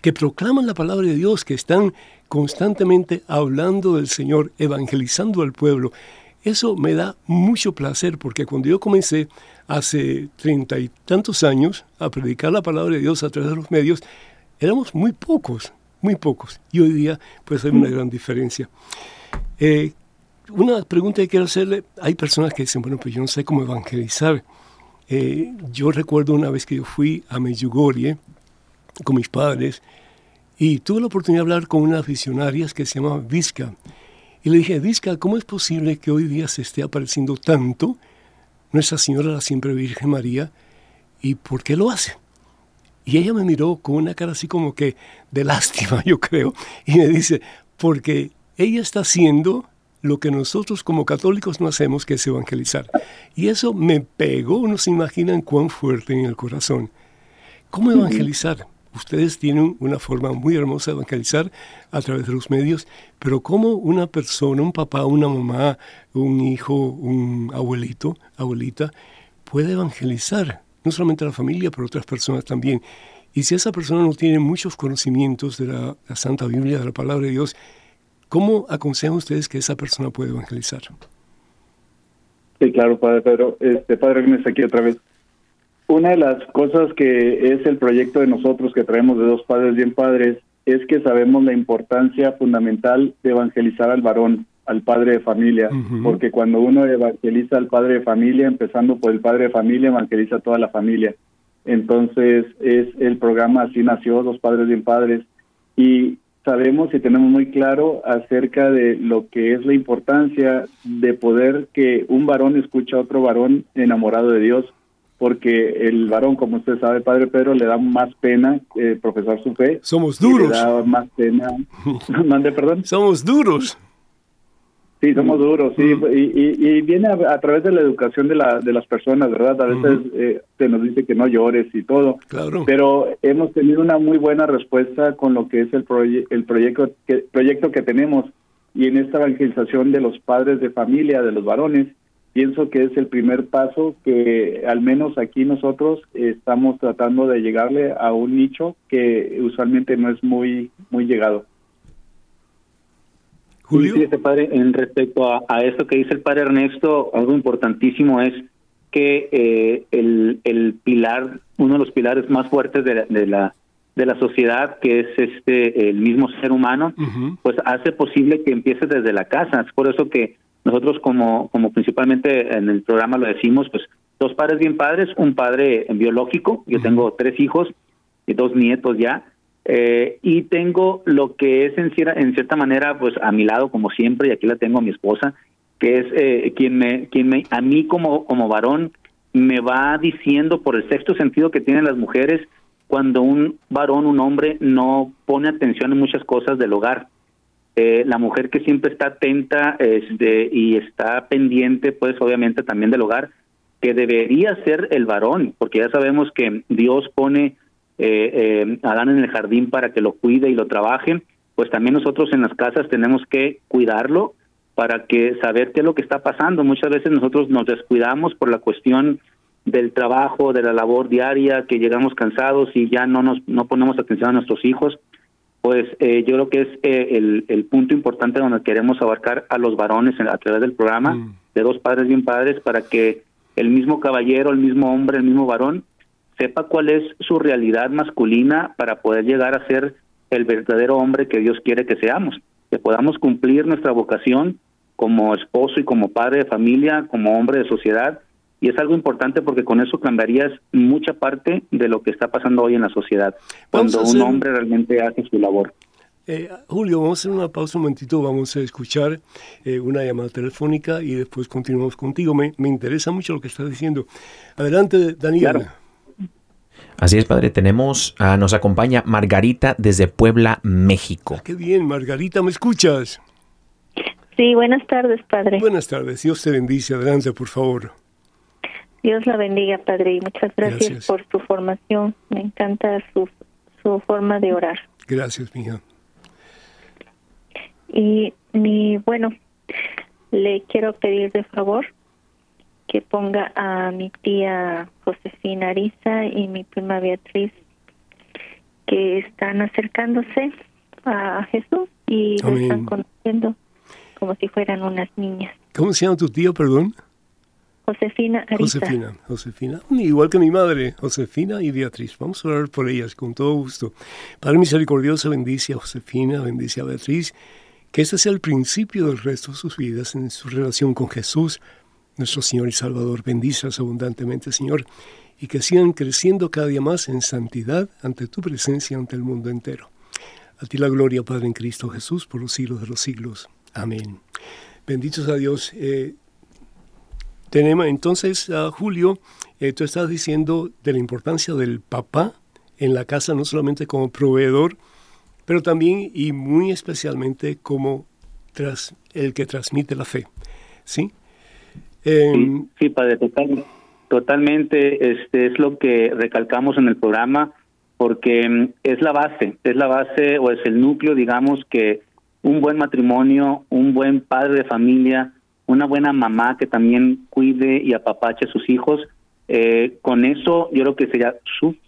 que proclaman la palabra de Dios, que están constantemente hablando del Señor, evangelizando al pueblo. Eso me da mucho placer porque cuando yo comencé hace treinta y tantos años a predicar la palabra de Dios a través de los medios, éramos muy pocos, muy pocos. Y hoy día pues hay una gran diferencia. Eh, una pregunta que quiero hacerle, hay personas que dicen, bueno, pues yo no sé cómo evangelizar. Eh, yo recuerdo una vez que yo fui a Medjugorje con mis padres y tuve la oportunidad de hablar con unas visionarias que se llama Vizca. Y le dije, Vizca, ¿cómo es posible que hoy día se esté apareciendo tanto nuestra Señora, la Siempre Virgen María, y por qué lo hace. Y ella me miró con una cara así como que de lástima, yo creo, y me dice, porque ella está haciendo lo que nosotros como católicos no hacemos, que es evangelizar. Y eso me pegó, no se imaginan cuán fuerte en el corazón. ¿Cómo evangelizar? Ustedes tienen una forma muy hermosa de evangelizar a través de los medios, pero como una persona, un papá, una mamá, un hijo, un abuelito, abuelita, puede evangelizar, no solamente a la familia, pero a otras personas también. Y si esa persona no tiene muchos conocimientos de la, Santa Biblia, de la palabra de Dios, ¿cómo aconsejan ustedes que esa persona puede evangelizar? Sí, claro, Padre Pedro. Este, padre Agnes, aquí otra vez. Una de las cosas que es el proyecto de nosotros que traemos de dos padres bien padres es que sabemos la importancia fundamental de evangelizar al varón, al padre de familia, porque cuando uno evangeliza al padre de familia, empezando por el padre de familia, evangeliza a toda la familia. Entonces, es el programa Así nació, Los Padres Bien Padres, y sabemos y tenemos muy claro acerca de lo que es la importancia de poder que un varón escuche a otro varón enamorado de Dios, porque el varón, como usted sabe, Padre Pedro, le da más pena eh, profesar su fe. Somos duros. Le da más pena. Mande perdón. Somos duros. Sí, somos duros, sí, y, viene a, través de la educación de, la, de las personas, ¿verdad? A veces eh, se nos dice que no llores y todo, claro. pero hemos tenido una muy buena respuesta con lo que es el, el proyecto, que, proyecto que tenemos y en esta evangelización de los padres de familia, de los varones, pienso que es el primer paso que al menos aquí nosotros estamos tratando de llegarle a un nicho que usualmente no es muy, muy llegado. Julio. Sí, este padre, en respecto a, a, esto que dice el padre Ernesto, algo importantísimo es que eh, el, el pilar, uno de los pilares más fuertes de la, de la de la sociedad, que es este el mismo ser humano, pues hace posible que empiece desde la casa. Es por eso que nosotros como como principalmente en el programa lo decimos, pues dos padres bien padres, un padre biológico, yo tengo tres hijos y dos nietos ya, eh, y tengo lo que es en, en cierta manera, pues a mi lado, como siempre, y aquí la tengo a mi esposa, que es eh, quien me, quien me, a mí como, como varón, me va diciendo por el sexto sentido que tienen las mujeres cuando un varón, un hombre, no pone atención en muchas cosas del hogar. Eh, la mujer que siempre está atenta este, y está pendiente, pues obviamente también del hogar, que debería ser el varón, porque ya sabemos que Dios pone eh, eh, Adán en el jardín para que lo cuide y lo trabaje, pues también nosotros en las casas tenemos que cuidarlo para que saber qué es lo que está pasando. Muchas veces nosotros nos descuidamos por la cuestión del trabajo, de la labor diaria, que llegamos cansados y ya no nos no ponemos atención a nuestros hijos. Pues eh, yo creo que es eh, el, el punto importante donde queremos abarcar a los varones a través del programa mm. de dos padres bien padres para que el mismo caballero, el mismo hombre, el mismo varón sepa cuál es su realidad masculina para poder llegar a ser el verdadero hombre que Dios quiere que seamos, que podamos cumplir nuestra vocación como esposo y como padre de familia, como hombre de sociedad. Y es algo importante porque con eso cambiarías mucha parte de lo que está pasando hoy en la sociedad, cuando un hombre realmente hace su labor. Eh, Julio, vamos a hacer una pausa un momentito, vamos a escuchar eh, una llamada telefónica y después continuamos contigo. Me, me interesa mucho lo que estás diciendo. Adelante, Daniel. Así es, padre. Tenemos, uh, nos acompaña Margarita desde Puebla, México. qué bien, Margarita, ¿me escuchas? Sí, buenas tardes, padre. Buenas tardes. Dios te bendice. Adelante, por favor. Dios la bendiga, padre, y muchas gracias, por su formación. Me encanta su, su forma de orar. Gracias, mija. Y mi, bueno, le quiero pedir de favor que ponga a mi tía Josefina Ariza y mi prima Beatriz que están acercándose a Jesús y lo están conociendo como si fueran unas niñas. ¿Cómo se llama tu tía, perdón? Josefina. Josefina, Josefina, igual que mi madre, Josefina y Beatriz. Vamos a orar por ellas con todo gusto. Padre misericordioso, bendice a Josefina, bendice a Beatriz, que este sea el principio del resto de sus vidas en su relación con Jesús, nuestro Señor y Salvador. Bendícelas abundantemente, Señor, y que sigan creciendo cada día más en santidad ante tu presencia ante el mundo entero. A ti la gloria, Padre, en Cristo Jesús, por los siglos de los siglos. Amén. Benditos a Dios. Eh, tenemos entonces, a Julio, eh, tú estás diciendo de la importancia del papá en la casa, no solamente como proveedor, pero también y muy especialmente como tras, el que transmite la fe. ¿Sí? sí, padre, totalmente. Este es lo que recalcamos en el programa, porque mm, es la base, es la base o es el núcleo, digamos, que un buen matrimonio, un buen padre de familia, una buena mamá que también cuide y apapache a sus hijos, eh, con eso yo creo que sería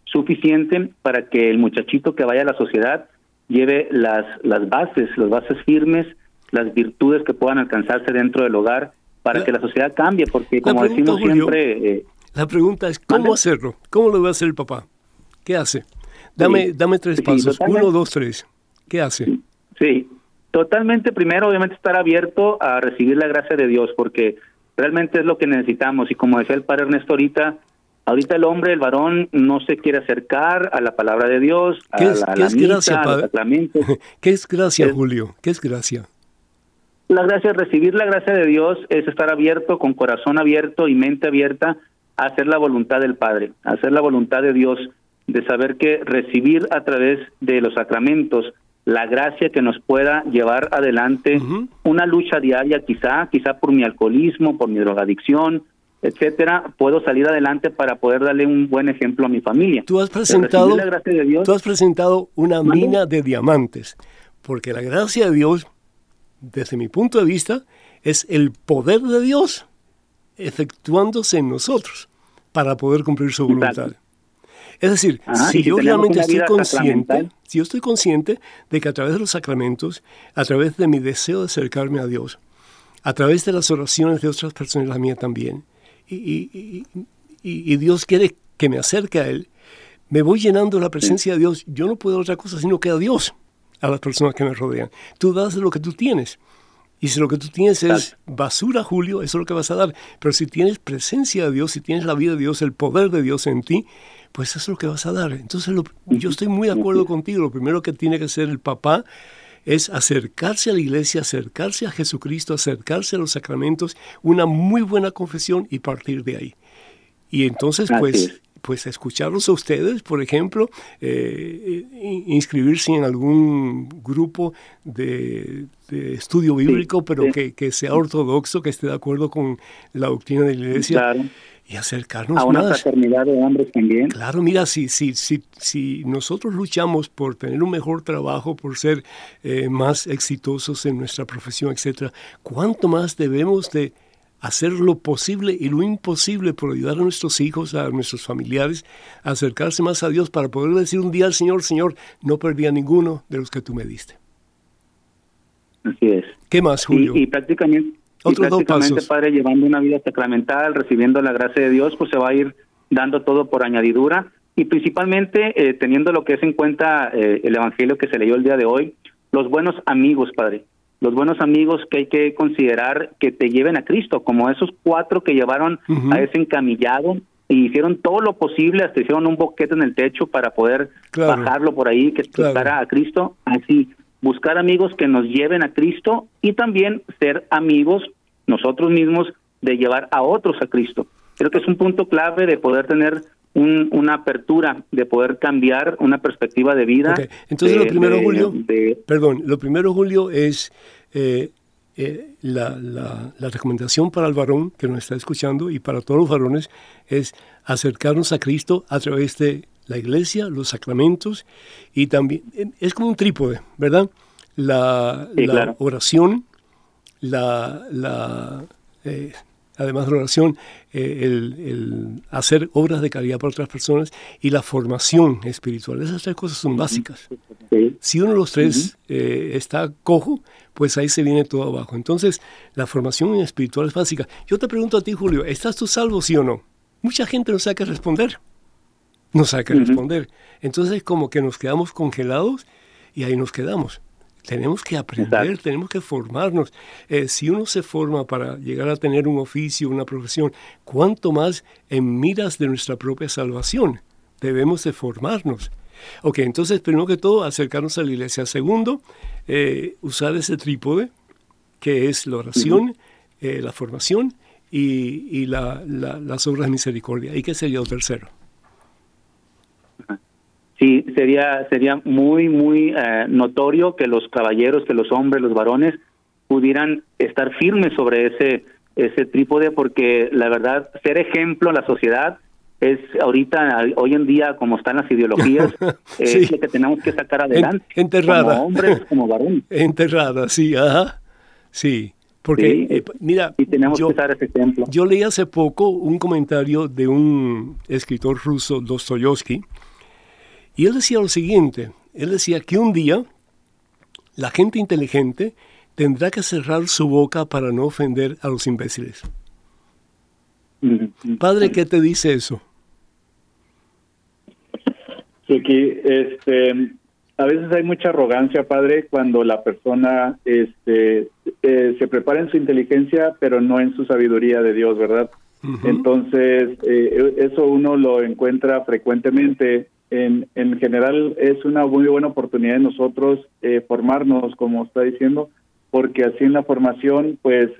suficiente para que el muchachito que vaya a la sociedad lleve las, las bases, las bases firmes, las virtudes que puedan alcanzarse dentro del hogar para que la sociedad cambie, porque como decimos siempre... Eh, la pregunta es, ¿cómo hacerlo? ¿Cómo lo va a hacer el papá? ¿Qué hace? Dame, dame tres pasos. Uno, dos, tres. ¿Qué hace? Sí, totalmente. Primero, obviamente, estar abierto a recibir la gracia de Dios, porque realmente es lo que necesitamos. Y como decía el padre Ernesto ahorita, ahorita el hombre, el varón, no se quiere acercar a la palabra de Dios, a ¿Qué es, la, qué la es misa, gracia, padre? ¿Qué es gracia, Es- Julio? ¿Qué es gracia? La gracia, recibir la gracia de Dios es estar abierto, con corazón abierto y mente abierta a hacer la voluntad del Padre, a hacer la voluntad de Dios, de saber que recibir a través de los sacramentos la gracia que nos pueda llevar adelante una lucha diaria, quizá, quizá por mi alcoholismo, por mi drogadicción, etcétera, puedo salir adelante para poder darle un buen ejemplo a mi familia. Tú has presentado, la gracia de Dios, tú has presentado una mina de diamantes, porque la gracia de Dios, desde mi punto de vista, es el poder de Dios efectuándose en nosotros para poder cumplir su voluntad. Exacto. Es decir, Ajá, si yo realmente estoy consciente, si yo estoy consciente de que a través de los sacramentos, a través de mi deseo de acercarme a Dios, a través de las oraciones de otras personas, la mía también, y, y- y- y- Dios quiere que me acerque a Él, me voy llenando de la presencia de Dios. Yo no puedo otra cosa sino que a Dios, a las personas que me rodean. Tú das lo que tú tienes. Y si lo que tú tienes es basura, Julio, eso es lo que vas a dar. Pero si tienes presencia de Dios, si tienes la vida de Dios, el poder de Dios en ti, pues eso es lo que vas a dar. Entonces lo- yo estoy muy de acuerdo contigo. Lo primero que tiene que hacer el papá es acercarse a la iglesia, acercarse a Jesucristo, acercarse a los sacramentos, una muy buena confesión y partir de ahí. Y entonces, pues, es. pues escucharlos a ustedes, por ejemplo, eh, in- inscribirse en algún grupo de, de estudio bíblico, pero sí. Que, que sea ortodoxo, que esté de acuerdo con la doctrina de la iglesia claro, y acercarnos a una más. fraternidad de hombres también. Claro, mira, si, si, si, si nosotros luchamos por tener un mejor trabajo, por ser eh, más exitosos en nuestra profesión, etcétera, ¿cuánto más debemos de hacer lo posible y lo imposible por ayudar a nuestros hijos, a nuestros familiares, a acercarse más a Dios para poder decir un día al Señor, Señor, no perdí a ninguno de los que tú me diste? Así es. ¿Qué más, Julio? Y, y prácticamente, y dos prácticamente, pasos. padre, llevando una vida sacramental, recibiendo la gracia de Dios, pues se va a ir dando todo por añadidura y principalmente eh, teniendo lo que es en cuenta eh, el evangelio que se leyó el día de hoy, los buenos amigos, padre. Los buenos amigos que hay que considerar que te lleven a Cristo, como esos cuatro que llevaron a ese encamillado y hicieron todo lo posible, hasta hicieron un boquete en el techo para poder Claro. bajarlo por ahí, que Claro. a Cristo. Así, buscar amigos que nos lleven a Cristo y también ser amigos nosotros mismos de llevar a otros a Cristo. Creo que es un punto clave de poder tener un- una apertura, de poder cambiar una perspectiva de vida. Entonces de- lo primero, de- Julio, de- perdón, lo primero, Julio, es eh, eh, la, la- la recomendación para el varón que nos está escuchando y para todos los varones es acercarnos a Cristo a través de la iglesia, los sacramentos y también, eh, es como un trípode, ¿verdad? La, Sí, la claro. oración, la, la eh, además de la oración, eh, el, el hacer obras de caridad para otras personas y la formación espiritual. Esas tres cosas son básicas. Si uno de los tres eh, está cojo, pues ahí se viene todo abajo. Entonces, la formación espiritual es básica. Yo te pregunto a ti, Julio, ¿estás tú salvo, sí o no? Mucha gente no sabe qué responder. No sabe qué Ujú. responder. responder. Entonces, como que nos quedamos congelados y ahí nos quedamos. Tenemos que aprender, Exacto. tenemos que formarnos. Eh, si uno se forma para llegar a tener un oficio, una profesión, ¿cuánto más en miras de nuestra propia salvación? Debemos de formarnos. Ok, entonces, primero que todo, acercarnos a la iglesia. Segundo, eh, usar ese trípode, que es la oración, eh, la formación y, y la- la- las obras de misericordia. ¿Y qué sería lo tercero? Sí, sería sería muy muy eh, notorio que los caballeros, que los hombres, los varones pudieran estar firmes sobre ese ese trípode porque la verdad ser ejemplo a la sociedad es ahorita hoy en día como están las ideologías es lo que tenemos que sacar adelante enterrada. como hombres como varones Enterrada, sí, ajá. Sí, porque, Sí, eh, mira, y tenemos yo, que usar ese ejemplo yo leí hace poco un comentario de un escritor ruso, Dostoyevsky, y él decía lo siguiente, él decía que un día la gente inteligente tendrá que cerrar su boca para no ofender a los imbéciles. Padre, ¿qué te dice eso? Sí, que este a veces hay mucha arrogancia, padre, cuando la persona este, eh, se prepara en su inteligencia, pero no en su sabiduría de Dios, ¿verdad? Entonces, eh, eso uno lo encuentra frecuentemente. En, en general, es una muy buena oportunidad de nosotros eh, formarnos, como está diciendo, porque así en la formación, pues,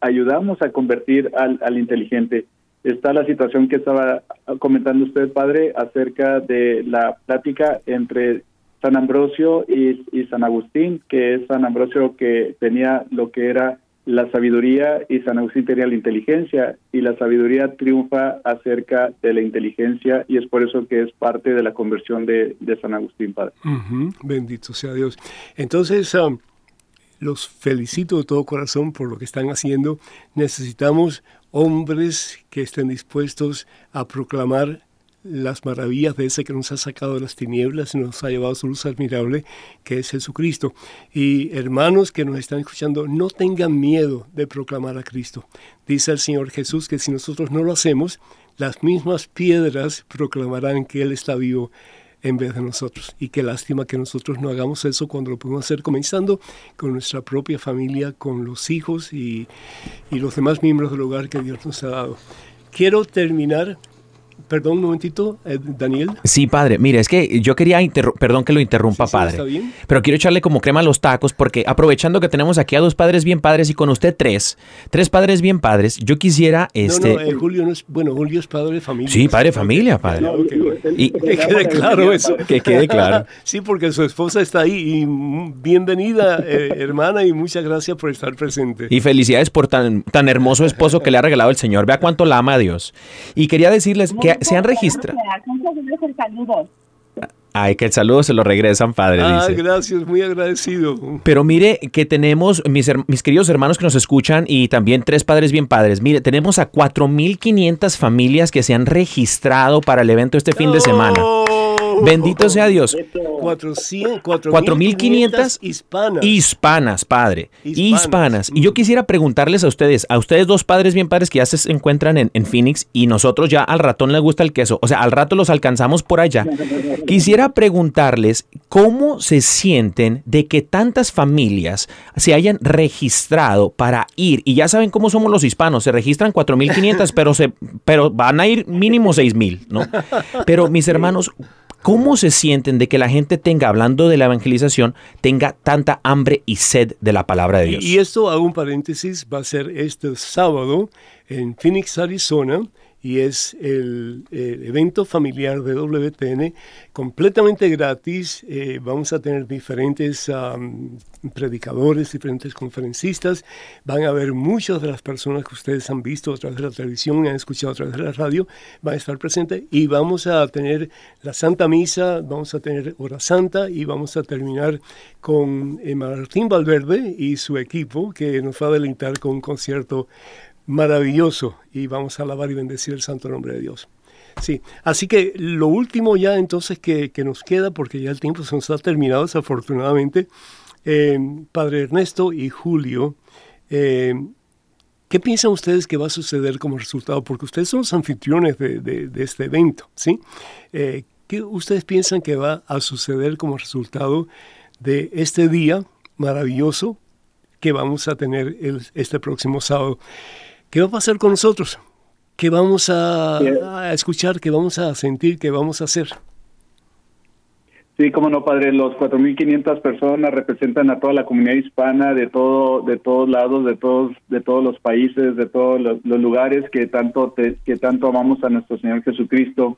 ayudamos a convertir al, al inteligente. Está la situación que estaba comentando usted, padre, acerca de la plática entre San Ambrosio y, San Agustín, que es San Ambrosio que tenía lo que era la sabiduría y San Agustín tenía la inteligencia y la sabiduría triunfa acerca de la inteligencia y es por eso que es parte de la conversión de, San Agustín, Padre. Bendito sea Dios. Entonces, um, los felicito de todo corazón por lo que están haciendo. Necesitamos hombres que estén dispuestos a proclamar las maravillas de ese que nos ha sacado de las tinieblas y nos ha llevado a su luz admirable, que es Jesucristo. Y hermanos que nos están escuchando, no tengan miedo de proclamar a Cristo. Dice el Señor Jesús que si nosotros no lo hacemos, las mismas piedras proclamarán que Él está vivo en vez de nosotros. Y qué lástima que nosotros no hagamos eso cuando lo podemos hacer comenzando con nuestra propia familia, con los hijos y, y los demás miembros del hogar que Dios nos ha dado. Quiero terminar Perdón un momentito, eh, Daniel. Sí, padre. Mire, es que yo quería, perdón que lo interrumpa, padre. está bien. Pero quiero echarle como crema a los tacos porque aprovechando que tenemos aquí a dos padres bien padres y con usted tres, tres padres bien padres, yo quisiera este... No, no, eh, Julio no es, bueno, Julio es padre de familia. Sí, padre de familia, padre. y, que quede claro eso. Que quede claro. sí, porque su esposa está ahí y bienvenida, eh, hermana, y muchas gracias por estar presente. Y felicidades por tan, tan hermoso esposo que le ha regalado el Señor. Vea cuánto la ama a Dios. Y quería decirles que se han registrado. Ay, que el saludo se lo regresan, padre. Ah, gracias, muy agradecido. Pero mire que tenemos, mis, mis queridos hermanos que nos escuchan y también tres padres bien padres, mire, tenemos a 4.500 familias que se han registrado para el evento este fin de semana. Bendito sea Dios. 4.500 hispanas. Hispanas, padre. Hispanas. Y yo quisiera preguntarles a ustedes, a ustedes dos padres bien padres que ya se encuentran en, Phoenix y nosotros ya al ratón le gusta el queso, o sea, al rato los alcanzamos por allá. Quisiera preguntarles cómo se sienten de que tantas familias se hayan registrado para ir. Y ya saben cómo somos los hispanos, se registran 4.500, pero, se, pero van a ir mínimo 6.000, ¿no? Pero mis hermanos, ¿Cómo se sienten de que la gente tenga, hablando de la evangelización, tenga tanta hambre y sed de la palabra de Dios? Y esto, hago un paréntesis, va a ser este sábado en Phoenix, Arizona, y es el, evento familiar de WTN completamente gratis. Eh, vamos a tener diferentes predicadores, diferentes conferencistas. Van a ver muchas de las personas que ustedes han visto a través de la televisión, han escuchado a través de la radio, van a estar presentes y vamos a tener la Santa Misa, vamos a tener Hora Santa y vamos a terminar con eh, Martín Valverde y su equipo que nos va a deleitar con un concierto maravilloso y vamos a alabar y bendecir el santo nombre de Dios. Sí, así que lo último ya entonces que, nos queda, porque ya el tiempo se nos ha terminado desafortunadamente, eh, Padre Ernesto y Julio, eh, ¿qué piensan ustedes que va a suceder como resultado? Porque ustedes son los anfitriones de, este evento, ¿sí? Eh, ¿Qué ustedes piensan que va a suceder como resultado de este día maravilloso que vamos a tener este próximo sábado? ¿Qué va a pasar con nosotros? ¿Qué vamos a, escuchar? ¿Qué vamos a sentir? ¿Qué vamos a hacer? Sí, como no, padre, los 4.500 personas representan a toda la comunidad hispana de todo, de todos lados, de todos, de todos los países, de todos los, lugares que tanto, que tanto amamos a nuestro Señor Jesucristo.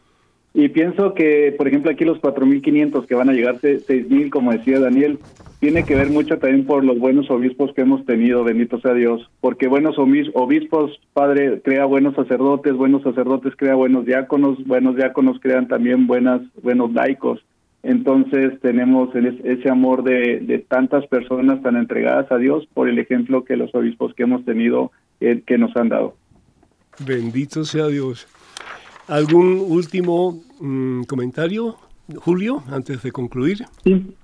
Y pienso que, por ejemplo, aquí los 4.500 que van a llegar 6.000, como decía Daniel, tiene que ver mucho también por los buenos obispos que hemos tenido, bendito sea Dios, porque buenos obispos, Padre, crea buenos sacerdotes, buenos sacerdotes crea buenos diáconos, buenos diáconos crean también buenas, buenos laicos. Entonces tenemos ese amor de, tantas personas tan entregadas a Dios por el ejemplo que los obispos que hemos tenido eh, que nos han dado. Bendito sea Dios. ¿Algún último mm, comentario, Julio, antes de concluir? Sí.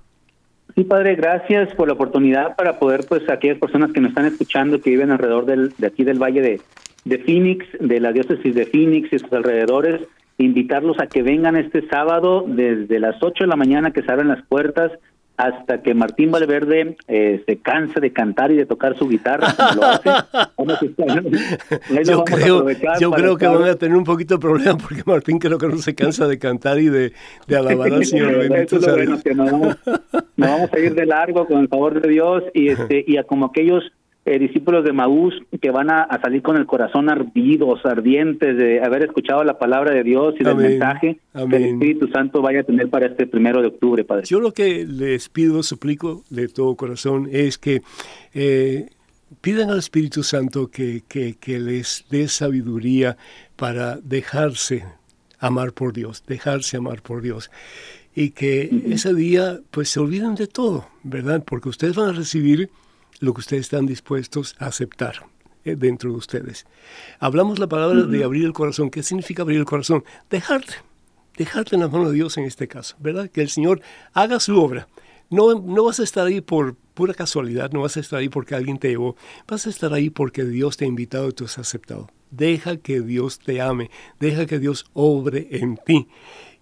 Padre, gracias por la oportunidad para poder, pues, aquellas personas que nos están escuchando, que viven alrededor del, de aquí del Valle de, de Phoenix, de la diócesis de Phoenix y sus alrededores, invitarlos a que vengan este sábado desde las 8 de la mañana que se abren las puertas hasta que Martín Valverde eh, se canse de cantar y de tocar su guitarra. yo creo, yo creo que van a tener un poquito de problema porque Martín creo que no se cansa de cantar y de, de alabar al Señor. Eso es que nos vamos, nos vamos, a ir de largo con el favor de Dios y, este, y a como aquellos eh, discípulos de Maús que van a, salir con el corazón ardidos, ardientes de haber escuchado la palabra de Dios y del mensaje que el Espíritu Santo vaya a tener para este primero de octubre, Padre. Yo lo que les pido, suplico de todo corazón es que eh, pidan al Espíritu Santo que, que, les dé sabiduría para dejarse amar por Dios, dejarse amar por Dios y que ese día pues se olviden de todo, ¿verdad? Porque ustedes van a recibir lo que ustedes están dispuestos a aceptar eh, dentro de ustedes. Hablamos la palabra de abrir el corazón. ¿Qué significa abrir el corazón? Dejarte, dejarte en las manos de Dios en este caso, ¿verdad? Que el Señor haga su obra. No, no vas a estar ahí por pura casualidad, no vas a estar ahí porque alguien te llevó, vas a estar ahí porque Dios te ha invitado y tú has aceptado. Deja que Dios te ame, deja que Dios obre en ti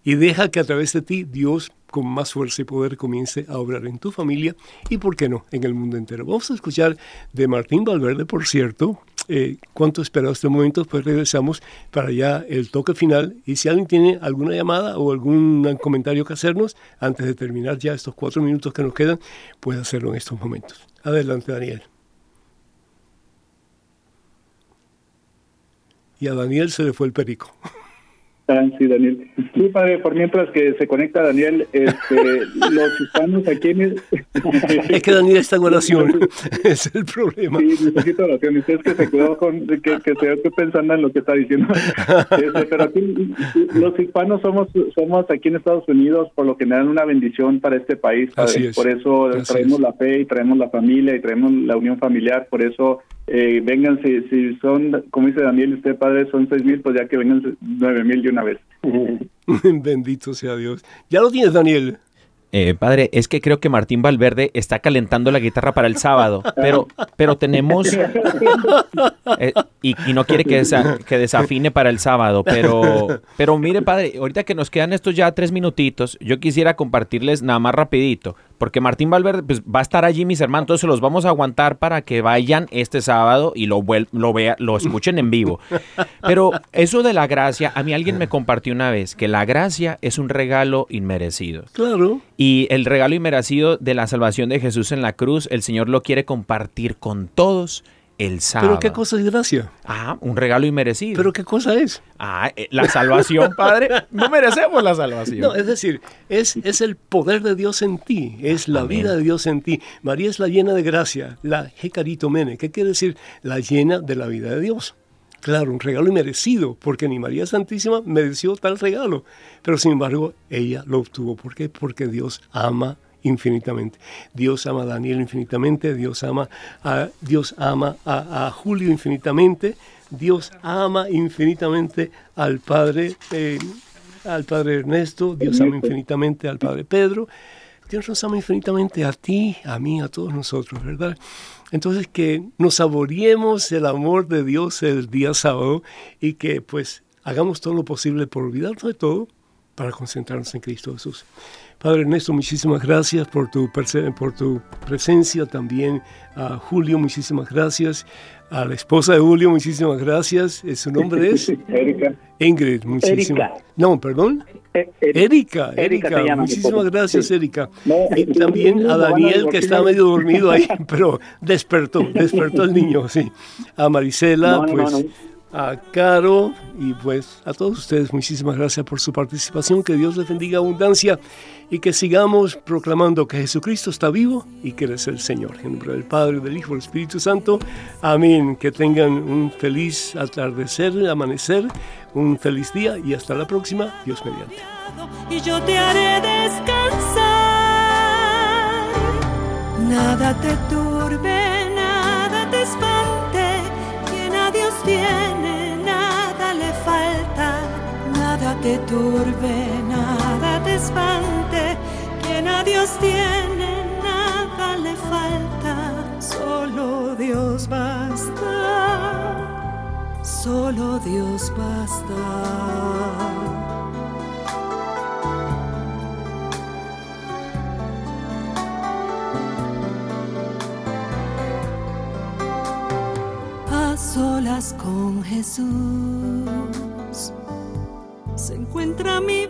y deja que a través de ti Dios con más fuerza y poder comience a obrar en tu familia y, ¿por qué no?, en el mundo entero. Vamos a escuchar de Martín Valverde, por cierto, eh, cuánto esperado este momento, pues regresamos para ya el toque final. Y si alguien tiene alguna llamada o algún comentario que hacernos antes de terminar ya estos cuatro minutos que nos quedan, puede hacerlo en estos momentos. Adelante, Daniel. Y a Daniel se le fue el perico. Ah, sí, Daniel. Sí, padre, por mientras que se conecta Daniel, este, los hispanos aquí en Es que Daniel está en oración, es el problema. Sí, necesito oración. Es que se quedó con, que, que se pensando en lo que está diciendo. Este, pero aquí, los hispanos somos, somos aquí en Estados Unidos, por lo que dan una bendición para este país, padre. Por eso traemos la fe y traemos la familia y traemos la unión familiar, por eso eh, vengan, si, si son, como dice Daniel, usted padre, son seis mil, pues ya que vengan nueve mil de una vez. Bendito sea Dios. Ya lo tienes, Daniel. Eh, padre, es que creo que Martín Valverde está calentando la guitarra para el sábado, pero, pero tenemos eh, y, no quiere que, que desafine para el sábado, pero, pero mire, padre, ahorita que nos quedan estos ya tres minutitos, yo quisiera compartirles nada más rapidito porque Martín Valverde pues, va a estar allí, mis hermanos, entonces se los vamos a aguantar para que vayan este sábado y lo, lo, vea, lo escuchen en vivo. Pero eso de la gracia, a mí alguien me compartió una vez que la gracia es un regalo inmerecido. Claro. Y el regalo inmerecido de la salvación de Jesús en la cruz, el Señor lo quiere compartir con todos el sábado. ¿Pero qué cosa es gracia? Ah, un regalo inmerecido. ¿Pero qué cosa es? Ah, eh, la salvación, Padre. No merecemos la salvación. No, es decir, es, es el poder de Dios en ti, es la vida de Dios en ti. María es la llena de gracia, la Mene. ¿Qué quiere decir? La llena de la vida de Dios. Claro, un regalo inmerecido, porque ni María Santísima mereció tal regalo. Pero sin embargo, ella lo obtuvo. ¿Por qué? Porque Dios ama infinitamente. Dios ama a Daniel infinitamente, Dios ama a, Dios ama a, Julio infinitamente, Dios ama infinitamente al Padre, eh, al Padre Ernesto, Dios ama infinitamente al Padre Pedro, Dios nos ama infinitamente a ti, a mí, a todos nosotros, ¿verdad? Entonces que nos saboreemos el amor de Dios el día sábado y que pues hagamos todo lo posible por olvidarnos de todo para concentrarnos en Cristo Jesús. Padre Ernesto, muchísimas gracias por tu, por tu presencia también. A Julio, muchísimas gracias. A la esposa de Julio, muchísimas gracias. ¿Su nombre es? Erika. Ingrid, muchísimas. No, perdón. E, Erika, Erika, muchísimas gracias, Erika. y también a Daniel, que está medio dormido ahí, pero despertó, despertó el niño, sí. A Marisela, pues a Caro y pues a todos ustedes muchísimas gracias por su participación, que Dios les bendiga abundancia y que sigamos proclamando que Jesucristo está vivo y que Él es el Señor. En nombre del Padre, del Hijo del Espíritu Santo. Amén. Que tengan un feliz atardecer, amanecer, un feliz día y hasta la próxima. Dios mediante. Y yo te haré descansar. Nada te turbe, nada te espante. te turbe, nada te espante, quien a Dios tiene, nada le falta, solo Dios basta, solo Dios basta. solas con Jesús se encuentra mi